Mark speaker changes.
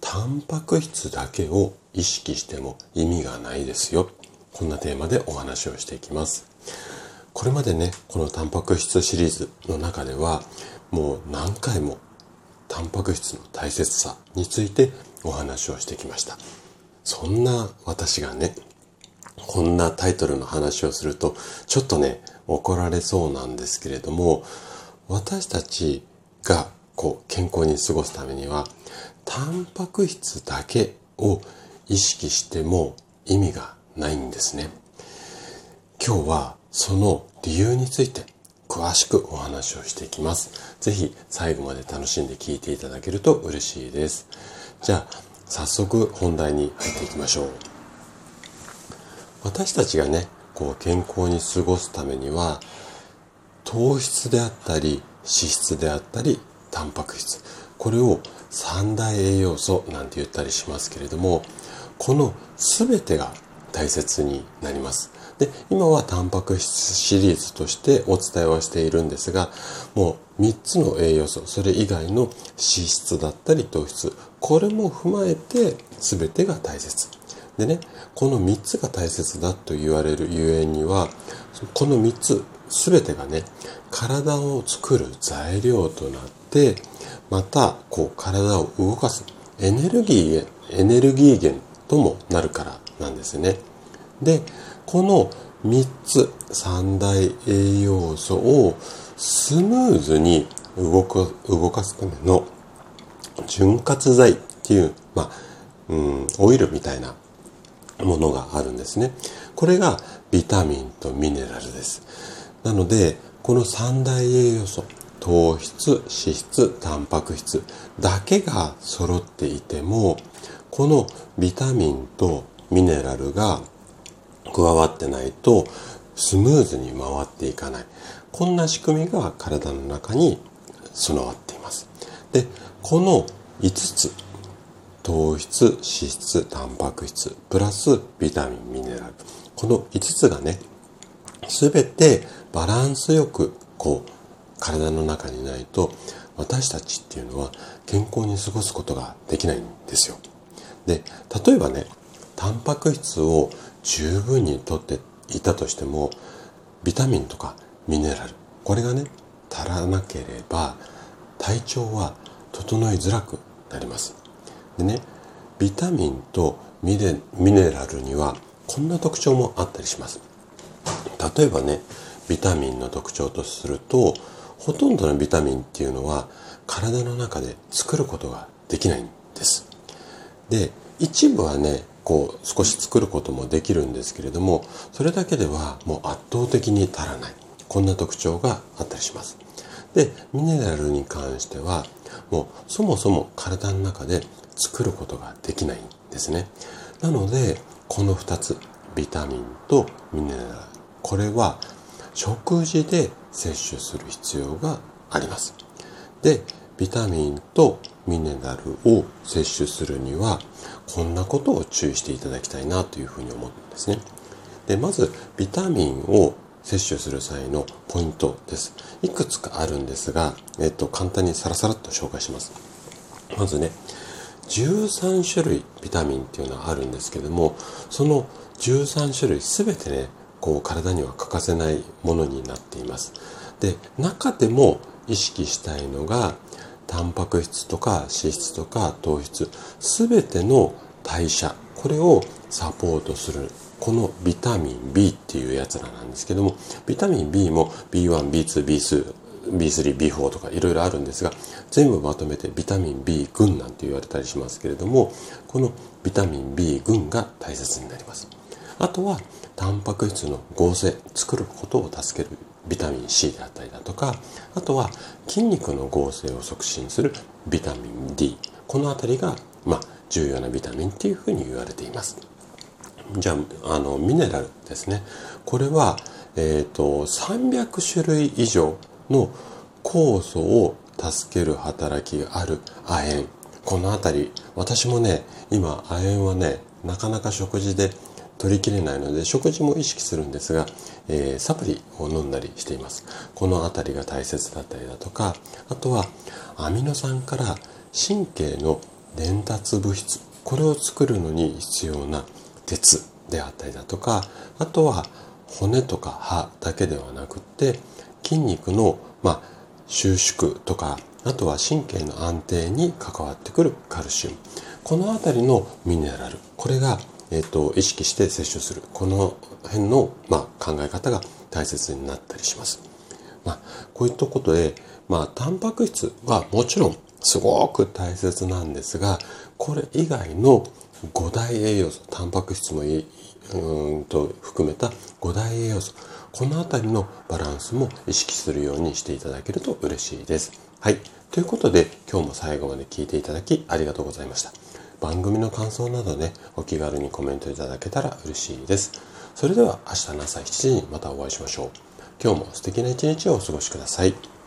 Speaker 1: タンパク質だけを意識しても意味がないですよ。こんなテーマでお話をしていきます。これまでね、このタンパク質シリーズの中では、もう何回もタンパク質の大切さについてお話をしてきました。そんな私がね、こんなタイトルの話をすると、ちょっとね、怒られそうなんですけれども、私たちがこう健康に過ごすためには、タンパク質だけを意識しても意味がないんですね。今日はその理由について詳しくお話をしていきます。ぜひ最後まで楽しんで聞いていただけると嬉しいです。じゃあ早速本題に入っていきましょう。私たちがね、こう健康に過ごすためには糖質であったり脂質であったりタンパク質これを三大栄養素なんて言ったりしますけれどもこの全てが大切になります。で今はタンパク質シリーズとしてお伝えはしているんですがもう3つの栄養素それ以外の脂質だったり糖質これも踏まえて全てが大切。でねこの3つが大切だと言われるゆえにはこの3つ全てがね体を作る材料となってまたこう体を動かすエネルギーエネルギー源ともなるからなんですね。でこの3つ三大栄養素をスムーズに動く動かすための潤滑剤っていう、まあ、うん、オイルみたいなものがあるんですね。これがビタミンとミネラルです。なので、この三大栄養素、糖質、脂質、タンパク質だけが揃っていても、このビタミンとミネラルが加わってないとスムーズに回っていかない。こんな仕組みが体の中に備わっています。で、この5つ、糖質、脂質、タンパク質、プラスビタミン、ミネラル。この5つがね、すべてバランスよく、こう、体の中にないと、私たちっていうのは健康に過ごすことができないんですよ。で、例えばね、タンパク質を十分にとっていたとしても、ビタミンとかミネラル、これがね、足らなければ、体調は整いづらくなります。でね、ビタミンとミネミネラルにはこんな特徴もあったりします。例えばね、ビタミンの特徴とすると、ほとんどのビタミンっていうのは体の中で作ることができないんです。で、一部はね、こう少し作ることもできるんですけれども、それだけではもう圧倒的に足らない。こんな特徴があったりします。で、ミネラルに関しては、もうそもそも体の中で作ることができないんですね。なので、この2つ、ビタミンとミネラル、これは食事で摂取する必要があります。で、ビタミンとミネラルを摂取するには、こんなことを注意していただきたいなというふうに思うんですね。で、まず、ビタミンを摂取する際のポイントです。いくつかあるんですが、えっと、簡単にサラサラっと紹介します。まずね、13種類ビタミンっていうのはあるんですけども、その13種類すべてね、こう体には欠かせないものになっています。で、中でも意識したいのが、タンパク質とか脂質とか糖質、すべての代謝、これをサポートする、このビタミン B っていうやつらなんですけども、ビタミン B も B1、B2、B2、B3、B4 とかいろいろあるんですが、全部まとめてビタミン B 群なんて言われたりしますけれども、このビタミン B 群が大切になります。あとは、タンパク質の合成、作ることを助けるビタミン C であったりだとか、あとは筋肉の合成を促進するビタミン D。このあたりが、まあ、重要なビタミンっていうふうに言われています。じゃあ、あの、ミネラルですね。これは、えっ、ー、と、300種類以上の酵素を助ける働きがある亜鉛。このあたり、私もね、今、亜鉛はね、なかなか食事で取りきれないので食事も意識するんですが、えー、サプリを飲んだりしています。この辺りが大切だったりだとかあとはアミノ酸から神経の伝達物質これを作るのに必要な鉄であったりだとかあとは骨とか歯だけではなくって筋肉の、まあ、収縮とかあとは神経の安定に関わってくるカルシウム。この辺りのミネラルこれがえっ、と、意識して摂取する。この辺の、まあ、考え方が大切になったりします。まあ、こういったことで、まあ、タンパク質はもちろんすごく大切なんですが、これ以外の5大栄養素、タンパク質もいうんと含めた5大栄養素、この辺りのバランスも意識するようにしていただけると嬉しいです。はい。ということで、今日も最後まで聞いていただきありがとうございました。番組の感想などね、お気軽にコメントいただけたら嬉しいです。それでは明日の朝7時にまたお会いしましょう。今日も素敵な一日をお過ごしください。